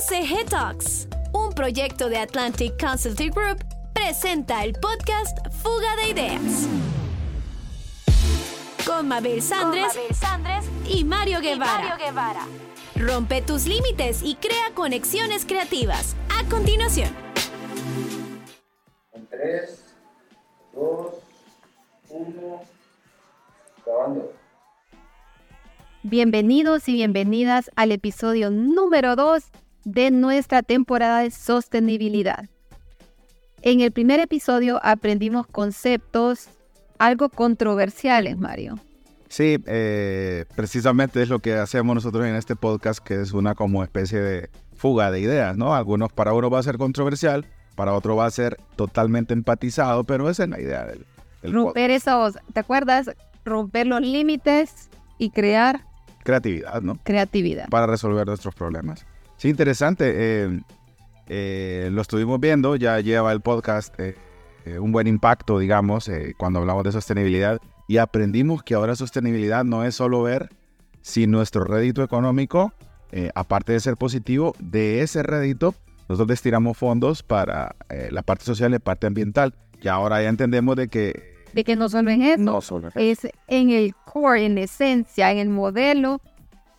ACG Talks, un proyecto de Atlantic Consulting Group, presenta el podcast Fuga de Ideas. Con Mabel Sandres, y, Mario Guevara. Rompe tus límites y crea conexiones creativas. A continuación. En 3, 2, 1, grabando. Bienvenidos y bienvenidas al episodio número 2 de nuestra temporada de sostenibilidad. En el primer episodio aprendimos conceptos algo controversiales, Mario. Sí, eh, precisamente es lo que hacemos nosotros en este podcast, que es una como especie de fuga de ideas, ¿no? Algunos para uno va a ser controversial, para otro va a ser totalmente empatizado, pero esa es la idea del, Romper esos, ¿te acuerdas? Romper los límites y crear creatividad, ¿no? Creatividad. Para resolver nuestros problemas. Sí, interesante. Eh, eh, lo estuvimos viendo, ya lleva el podcast eh, un buen impacto, digamos, cuando hablamos de sostenibilidad. Y aprendimos que ahora sostenibilidad no es solo ver si nuestro rédito económico, aparte de ser positivo, de ese rédito, nosotros destinamos fondos para la parte social y la parte ambiental. Y ahora ya entendemos de que de que no solo es eso, no solo es, en el core, en esencia, en el modelo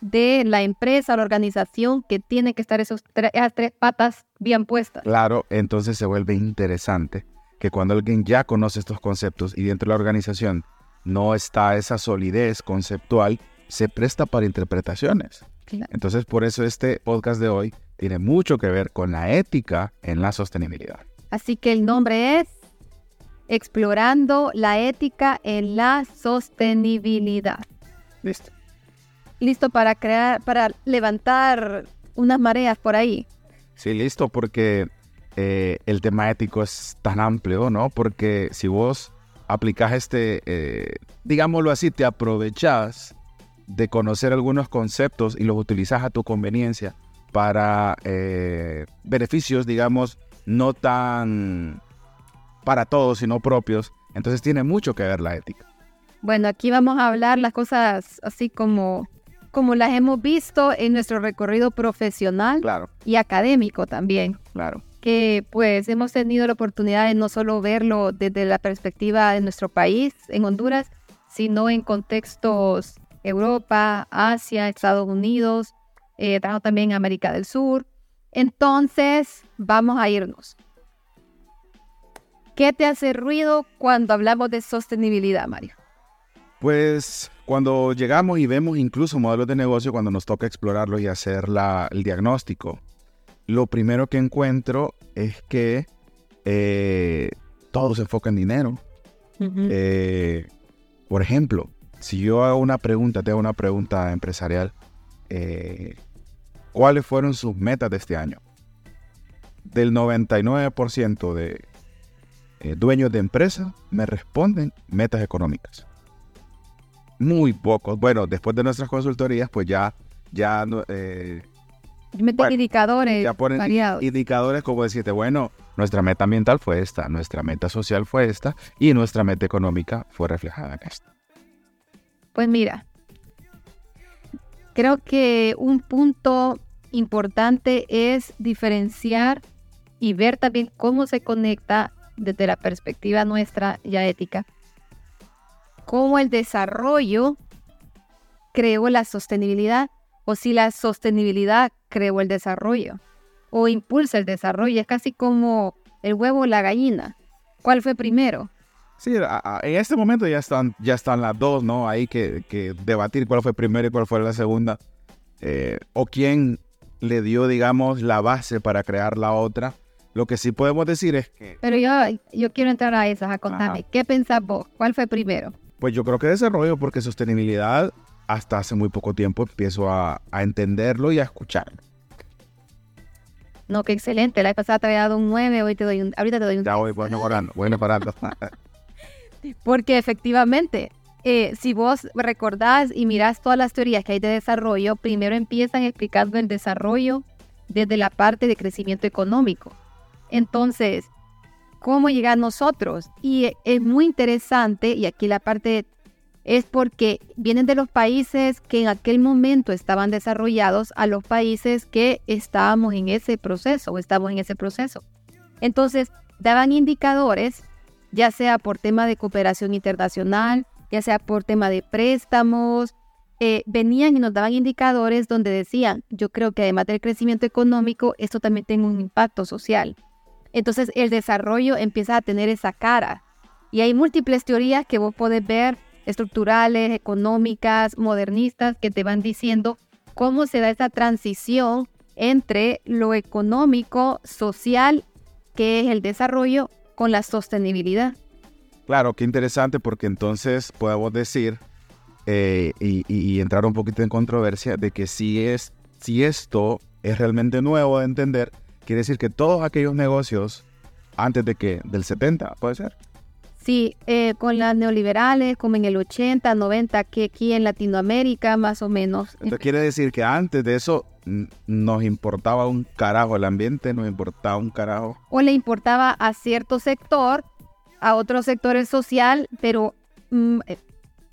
de la empresa, la organización, que tiene que estar esos esas tres patas bien puestas. Claro, entonces se vuelve interesante que cuando alguien ya conoce estos conceptos y dentro de la organización no está esa solidez conceptual, se presta para interpretaciones. Entonces, por eso este podcast de hoy tiene mucho que ver con la ética en la sostenibilidad. Así que el nombre es explorando la ética en la sostenibilidad. Listo. Listo para crear, para levantar unas mareas por ahí. Sí, listo, porque eh, el tema ético es tan amplio, ¿no? Porque si vos aplicas este, eh, digámoslo así, te aprovechas de conocer algunos conceptos y los utilizas a tu conveniencia para eh, beneficios, digamos, no tan para todos, sino propios. Entonces tiene mucho que ver la ética. Bueno, aquí vamos a hablar las cosas así como, como las hemos visto en nuestro recorrido profesional claro. y académico también. Claro. Que pues hemos tenido la oportunidad de no solo verlo desde la perspectiva de nuestro país, en Honduras, sino en contextos Europa, Asia, Estados Unidos, eh, también América del Sur. Entonces, vamos a irnos. ¿Qué te hace ruido cuando hablamos de sostenibilidad, Mario? Pues cuando llegamos y vemos incluso modelos de negocio, cuando nos toca explorarlos y hacer el diagnóstico, lo primero que encuentro es que eh, todo se enfoca en dinero. Eh, por ejemplo, si yo hago una pregunta, te hago una pregunta empresarial, eh, ¿cuáles fueron sus metas de este año? Del 99% de, eh, dueños de empresas me responden metas económicas. Muy pocos. Bueno, después de nuestras consultorías, pues ya, ya eh, Meten indicadores ya ponen indicadores como decirte, bueno, nuestra meta ambiental fue esta, nuestra meta social fue esta y nuestra meta económica fue reflejada en esta. Pues mira, creo que un punto importante es diferenciar y ver también cómo se conecta desde la perspectiva nuestra ya ética, cómo el desarrollo creó la sostenibilidad o si la sostenibilidad creó el desarrollo o impulsa el desarrollo. Es casi como el huevo o la gallina. ¿Cuál fue primero? Sí, en este momento ya están, ya están las dos, ¿no? Hay que, debatir cuál fue primero y cuál fue la segunda. Eh, o quién le dio, digamos, la base para crear la otra. Lo que sí podemos decir es que... Pero yo, yo quiero entrar a esas, a contarme. ¿Qué pensás vos? ¿Cuál fue primero? Pues yo creo que desarrollo, porque sostenibilidad hasta hace muy poco tiempo empiezo a, entenderlo y a escucharlo. No, qué excelente. La vez pasada te había dado un 9, hoy te doy un... Ahorita te doy un... Ya voy, voy mejorando, voy mejorando. porque efectivamente, eh, si vos recordás y mirás todas las teorías que hay de desarrollo, primero empiezan explicando el desarrollo desde la parte de crecimiento económico. Entonces, ¿cómo llegar nosotros? Y es muy interesante, y aquí la parte es porque vienen de los países que en aquel momento estaban desarrollados a los países que estábamos en ese proceso o estamos en ese proceso. Entonces, daban indicadores, ya sea por tema de cooperación internacional, ya sea por tema de préstamos, eh, venían y nos daban indicadores donde decían, yo creo que además del crecimiento económico, esto también tiene un impacto social. Entonces el desarrollo empieza a tener esa cara. Y hay múltiples teorías que vos podés ver estructurales, económicas, modernistas, que te van diciendo cómo se da esa transición entre lo económico, social, que es el desarrollo, con la sostenibilidad. Claro, qué interesante porque entonces podemos decir eh, y, entrar un poquito en controversia de que si, es, si esto es realmente nuevo de entender, quiere decir que todos aquellos negocios antes de que del 70, puede ser. Sí, eh, con las neoliberales, como en el 80, 90, que aquí en Latinoamérica más o menos. Entonces quiere decir que antes de eso nos importaba un carajo el ambiente, nos importaba un carajo. O le importaba a cierto sector, a otro sector social, pero mm, eh,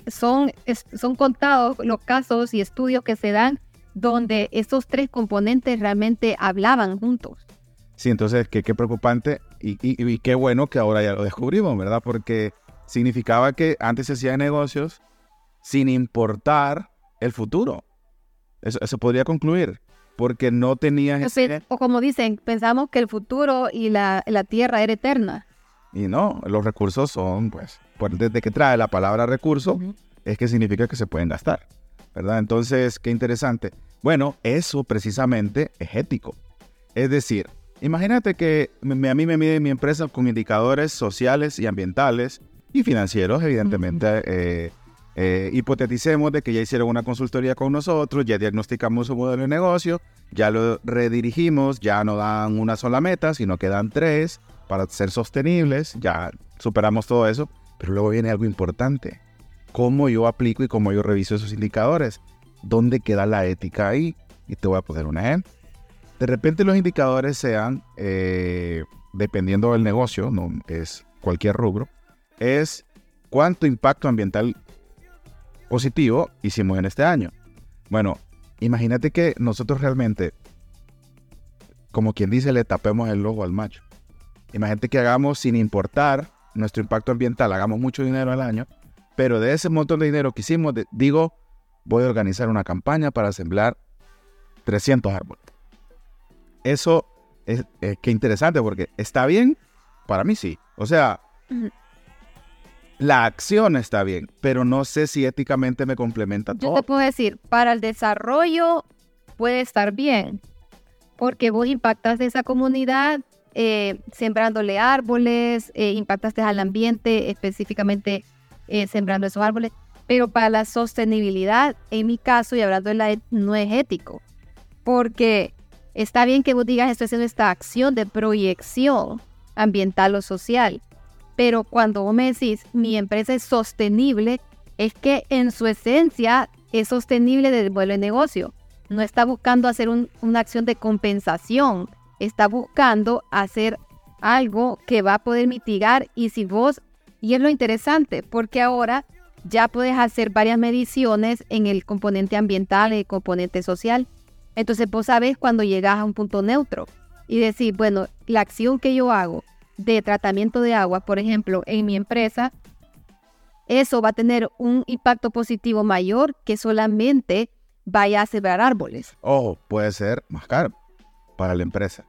son, son contados los casos y estudios que se dan donde estos tres componentes realmente hablaban juntos. Sí, entonces qué, qué preocupante y, qué bueno que ahora ya lo descubrimos, ¿verdad? Porque significaba que antes se hacían negocios sin importar el futuro. Eso, eso podría concluir, porque no tenías... O como dicen, pensamos que el futuro y la, la tierra era eterna. Y no, los recursos son, pues, desde que trae la palabra recurso, es que significa que se pueden gastar, ¿verdad? Entonces, qué interesante. Bueno, eso precisamente es ético. Es decir, Imagínate que a mí me mide mi empresa con indicadores sociales y ambientales y financieros, evidentemente. Eh, eh, hipoteticemos de que ya hicieron una consultoría con nosotros, ya diagnosticamos su modelo de negocio, ya lo redirigimos, ya no dan una sola meta, sino que dan tres para ser sostenibles, ya superamos todo eso, pero luego viene algo importante, cómo yo aplico y cómo yo reviso esos indicadores, dónde queda la ética ahí, y te voy a poner un ejemplo. De repente los indicadores sean, eh, dependiendo del negocio, no es cualquier rubro, es cuánto impacto ambiental positivo hicimos en este año. Bueno, imagínate que nosotros realmente, como quien dice, le tapemos el ojo al macho. Imagínate que hagamos sin importar nuestro impacto ambiental, hagamos mucho dinero al año, pero de ese montón de dinero que hicimos, digo, voy a organizar una campaña para sembrar 300 árboles eso es, que interesante porque está bien, para mí sí. O sea, la acción está bien, pero no sé si éticamente me complementa todo. Yo te puedo decir, para el desarrollo puede estar bien, porque vos impactas de esa comunidad eh, sembrándole árboles, eh, impactaste al ambiente específicamente eh, sembrando esos árboles, pero para la sostenibilidad, en mi caso, y hablando de la no es ético, porque Está bien que vos digas, estoy haciendo esta acción de proyección ambiental o social, pero cuando vos me decís, mi empresa es sostenible, es que en su esencia es sostenible desde el modelo de negocio. No está buscando hacer una acción de compensación, está buscando hacer algo que va a poder mitigar y si vos, y es lo interesante, porque ahora ya puedes hacer varias mediciones en el componente ambiental y el componente social entonces vos sabes cuando llegas a un punto neutro y decir, bueno, la acción que yo hago de tratamiento de agua, por ejemplo, en mi empresa, eso va a tener un impacto positivo mayor que solamente vaya a sembrar árboles. Ojo, puede ser más caro para la empresa.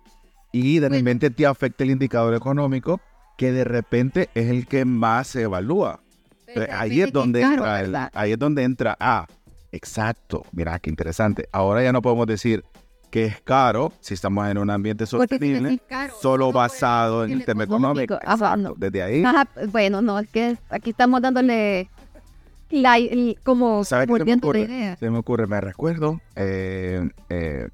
Y de repente te afecta el indicador económico que de repente es el que más se evalúa. Ahí es donde entra, ahí es donde entra, ah, Exacto, mira qué interesante. Ahora ya no podemos decir que es caro si estamos en un ambiente sostenible, solo basado en el tema económico. Desde ahí. bueno, no, es que aquí estamos dándole la, como volviendo la idea. Se me ocurre, me recuerdo, eh, eh,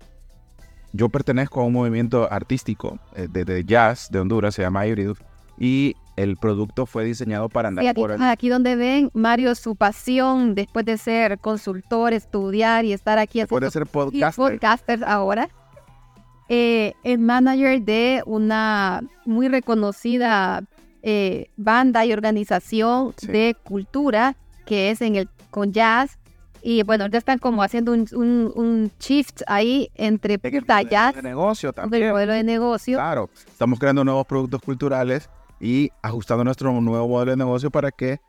yo pertenezco a un movimiento artístico eh, de, jazz de Honduras, se llama Hybrid, y el producto fue diseñado para andar aquí, por el... Aquí donde ven, Mario, su pasión después de ser consultor, estudiar y estar aquí haciendo... ser podcaster. podcaster ahora. Eh, es manager de una muy reconocida eh, banda y organización de cultura que es en el con jazz. Y bueno, ya están como haciendo un, un, un shift ahí entre En el puta modelo jazz, de negocio también. modelo de negocio. Claro, estamos creando nuevos productos culturales y ajustando nuestro nuevo modelo de negocio para que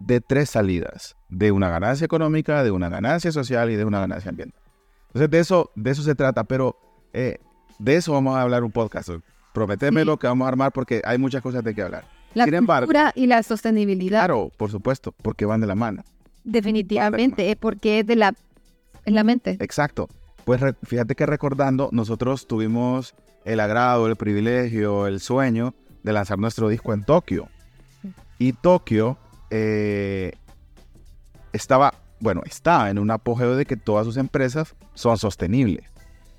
de tres salidas, de una ganancia económica, de una ganancia social y de una ganancia ambiental. Entonces de eso, de eso se trata, pero eh, de eso vamos a hablar un podcast. Prometeme Sí. lo que vamos a armar porque hay muchas cosas de que hablar. La Sin embargo- cultura y la sostenibilidad. Claro, por supuesto, porque van de la mano. Definitivamente, es porque es de la, es la mente. Exacto. Pues re- fíjate que recordando, nosotros tuvimos el agrado, el privilegio, el sueño de lanzar nuestro disco en Tokio. Y Tokio eh, estaba, bueno, está en un apogeo de que todas sus empresas son sostenibles.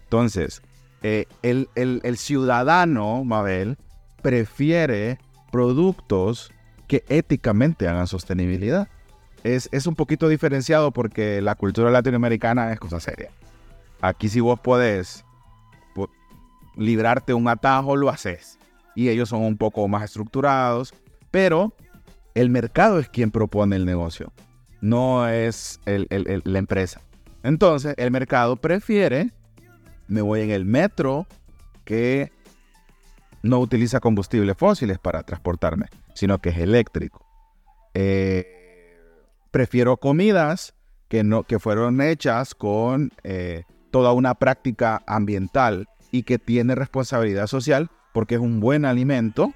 Entonces, eh, el, el- ciudadano, Mabel, prefiere productos que éticamente hagan sostenibilidad. Es, es un poquito diferenciado porque la cultura latinoamericana es cosa seria. Aquí si vos podés po- librarte un atajo, lo haces. Y ellos son un poco más estructurados, pero el mercado es quien propone el negocio, no es la empresa. Entonces, el mercado prefiere, me voy en el metro, que no utiliza combustibles fósiles para transportarme, sino que es eléctrico. Eh, prefiero comidas que, no, que fueron hechas con eh, toda una práctica ambiental y que tiene responsabilidad social porque es un buen alimento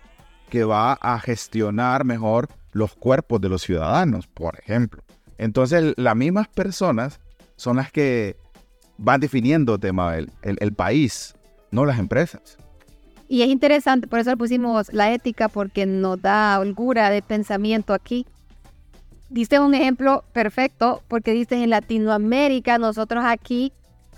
que va a gestionar mejor los cuerpos de los ciudadanos, por ejemplo. Entonces, las mismas personas son las que van definiendo tema el, el, país, no las empresas. Y es interesante, por eso pusimos la ética, porque nos da holgura de pensamiento aquí. Diste un ejemplo perfecto, porque dices en Latinoamérica, nosotros aquí,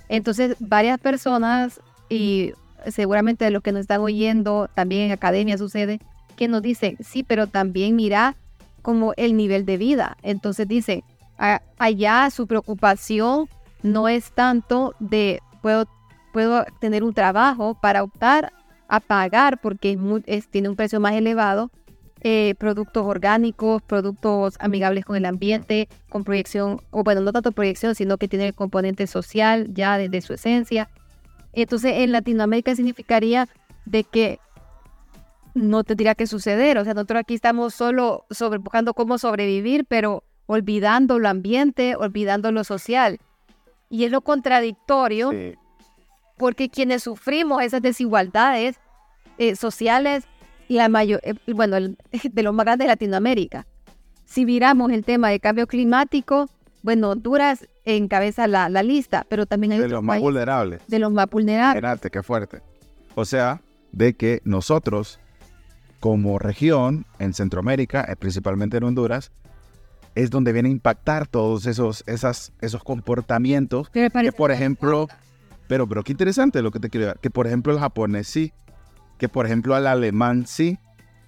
entonces varias personas, y seguramente de los que nos están oyendo, también en academia sucede, que nos dicen, sí, pero también mira como el nivel de vida. Entonces dicen, "A- allá su preocupación no es tanto de puedo, puedo tener un trabajo para optar a pagar porque es- tiene un precio más elevado, eh, productos orgánicos, productos amigables con el ambiente, con proyección, o bueno, no tanto proyección, sino que tiene el componente social ya desde su esencia. Entonces, en Latinoamérica significaría de que no tendría que suceder. O sea, nosotros aquí estamos solo sobre, buscando cómo sobrevivir, pero olvidando lo ambiente, olvidando lo social. Y es lo contradictorio porque quienes sufrimos esas desigualdades eh, sociales, la mayor, eh, bueno, el- de los más grandes de Latinoamérica. Si miramos el tema de cambio climático, bueno, Honduras encabeza la, la lista, pero también hay De otros los más países vulnerables. de los más vulnerables. Espérate, qué fuerte. O sea, de que nosotros, como región en Centroamérica, eh, principalmente en Honduras, es donde viene a impactar todos esos, esas, esos comportamientos Que por ejemplo, pero, pero qué interesante lo que te quiero dar, que por ejemplo el japonés sí, que por ejemplo al alemán sí,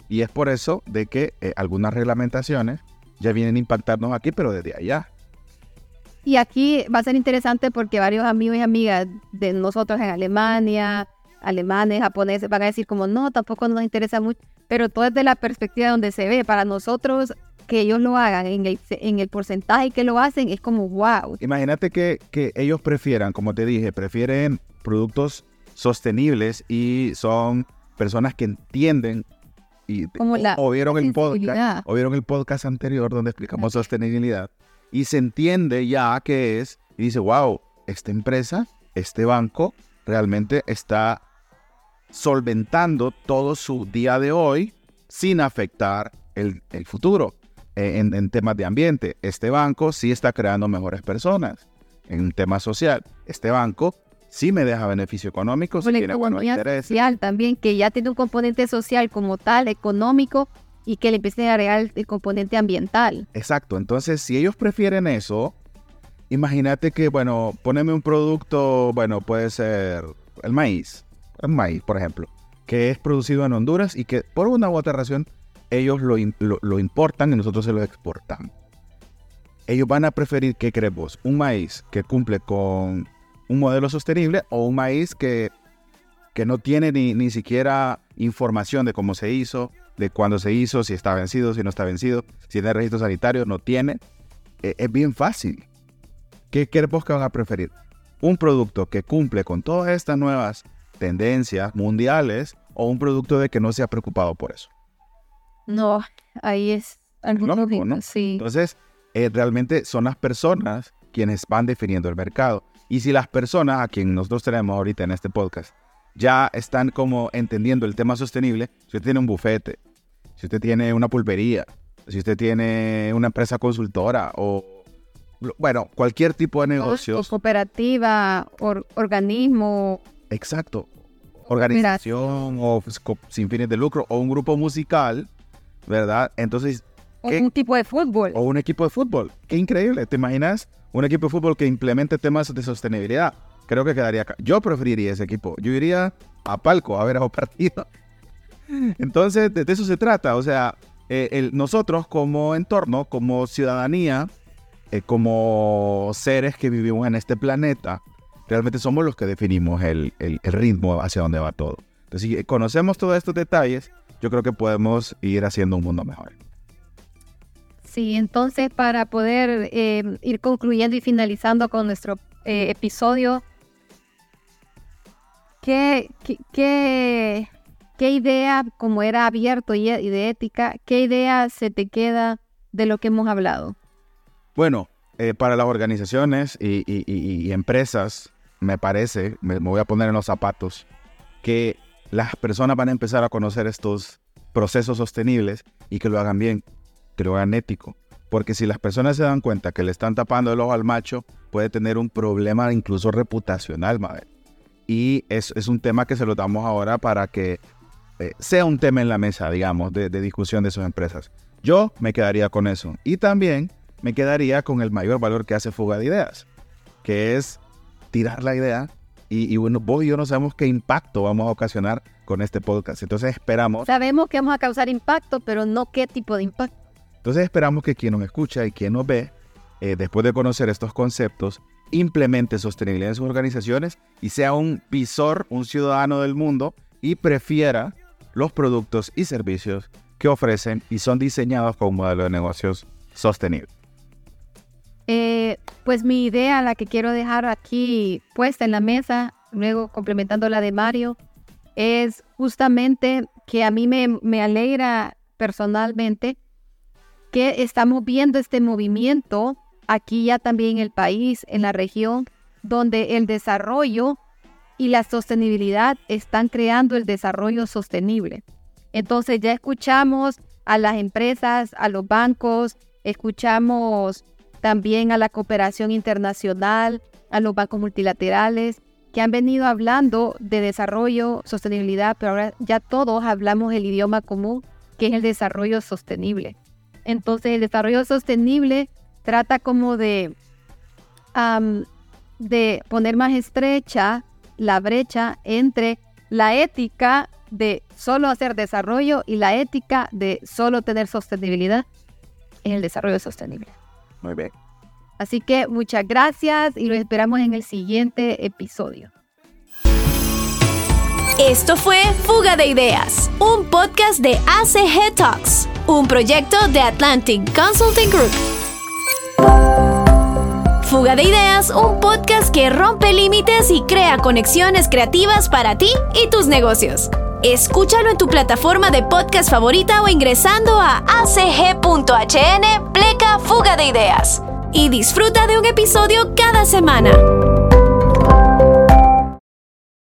y es por eso de que eh, algunas reglamentaciones ya vienen a impactarnos aquí, pero desde allá. Y aquí va a ser interesante porque varios amigos y amigas de nosotros en Alemania, alemanes, japoneses, van a decir como, no, tampoco nos interesa mucho, pero todo desde la perspectiva donde se ve. Para nosotros, que ellos lo hagan en el, en el porcentaje que lo hacen, es como, wow. Imagínate que, que ellos prefieran, como te dije, prefieren productos sostenibles y son personas que entienden y Como la o, o vieron el podcast, o vieron el podcast anterior donde explicamos sostenibilidad y se entiende ya qué es y dice, wow, esta empresa, este banco realmente está solventando todo su día de hoy sin afectar el, el futuro eh, en, en temas de ambiente. Este banco sí está creando mejores personas en un tema social. Este banco sí me deja beneficio económico, sí Con la tiene economía social también, que ya tiene un componente social como tal, económico, y que le empiece a agregar el, componente ambiental. Exacto, entonces si ellos prefieren eso, imagínate que, bueno, poneme un producto, bueno, puede ser el maíz, el maíz, por ejemplo, que es producido en Honduras y que por una u otra razón ellos lo- lo importan y nosotros se lo exportamos. Ellos van a preferir, ¿qué crees vos? ¿Un maíz que cumple con un modelo sostenible o un maíz que, que no tiene ni, ni siquiera información de cómo se hizo, de cuándo se hizo, si está vencido, si no está vencido, si tiene registro sanitario, no tiene, eh, es bien fácil. ¿Qué, qué vos que van a preferir? ¿Un producto que cumple con todas estas nuevas tendencias mundiales o un producto de que no se ha preocupado por eso? No, ahí es algo Lógico, ¿no? Sí. Entonces, eh, realmente son las personas quienes van definiendo el mercado. Y si las personas a quien nosotros tenemos ahorita en este podcast ya están como entendiendo el tema sostenible, si usted tiene un bufete, si usted tiene una pulpería, si usted tiene una empresa consultora o, bueno, cualquier tipo de O negocios. cooperativa, or- organismo, Exacto. Organización o sin fines de lucro o un grupo musical, ¿verdad? Entonces, o un tipo de fútbol. o un equipo de fútbol. Qué increíble. ¿Te imaginas un equipo de fútbol que implemente temas de sostenibilidad? Creo que quedaría acá. Yo preferiría ese equipo. Yo iría a palco a ver a un partido. Entonces, de, eso se trata. O sea, eh, nosotros como entorno, como ciudadanía, eh, como seres que vivimos en este planeta, realmente somos los que definimos el, ritmo hacia dónde va todo. Entonces, si conocemos todos estos detalles, yo creo que podemos ir haciendo un mundo mejor. Sí, entonces para poder eh, ir concluyendo y finalizando con nuestro episodio, ¿qué, qué, qué, qué idea, como era abierto y, y de ética, qué idea se te queda de lo que hemos hablado? Bueno, eh, para las organizaciones y, empresas, me parece, me, voy a poner en los zapatos, que las personas van a empezar a conocer estos procesos sostenibles y que lo hagan bien, que lo hagan ético. Porque si las personas se dan cuenta que le están tapando el ojo al macho, puede tener un problema incluso reputacional, Mabel. Y es, es un tema que se lo damos ahora para que eh, sea un tema en la mesa, digamos, de, de discusión de sus empresas. Yo me quedaría con eso. Y también me quedaría con el mayor valor que hace Fuga de Ideas, que es tirar la idea y, y bueno, vos y yo no sabemos qué impacto vamos a ocasionar con este podcast. Entonces esperamos, Sabemos que vamos a causar impacto, pero no qué tipo de impacto. entonces esperamos que quien nos escucha y quien nos ve, eh, después de conocer estos conceptos, implemente sostenibilidad en sus organizaciones y sea un visor, un ciudadano del mundo y prefiera los productos y servicios que ofrecen y son diseñados con un modelo de negocios sostenible. Eh, pues mi idea, la que quiero dejar aquí puesta en la mesa, luego complementando la de Mario, es justamente que a mí me, me alegra personalmente que estamos viendo este movimiento aquí ya también en el país, en la región, donde el desarrollo y la sostenibilidad están creando el desarrollo sostenible. Entonces ya escuchamos a las empresas, a los bancos, escuchamos también a la cooperación internacional, a los bancos multilaterales, que han venido hablando de desarrollo, sostenibilidad, pero ahora ya todos hablamos el idioma común, que es el desarrollo sostenible. Entonces, el desarrollo sostenible trata como de, de poner más estrecha la brecha entre la ética de solo hacer desarrollo y la ética de solo tener sostenibilidad en el desarrollo sostenible. Muy bien. Así que muchas gracias y los esperamos en el siguiente episodio. Esto fue Fuga de Ideas, un podcast de ACG Talks, un proyecto de Atlantic Consulting Group. Fuga de Ideas, un podcast que rompe límites y crea conexiones creativas para ti y tus negocios. Escúchalo en tu plataforma de podcast favorita o ingresando a acg.hn pleca Fuga de Ideas. Y disfruta de un episodio cada semana.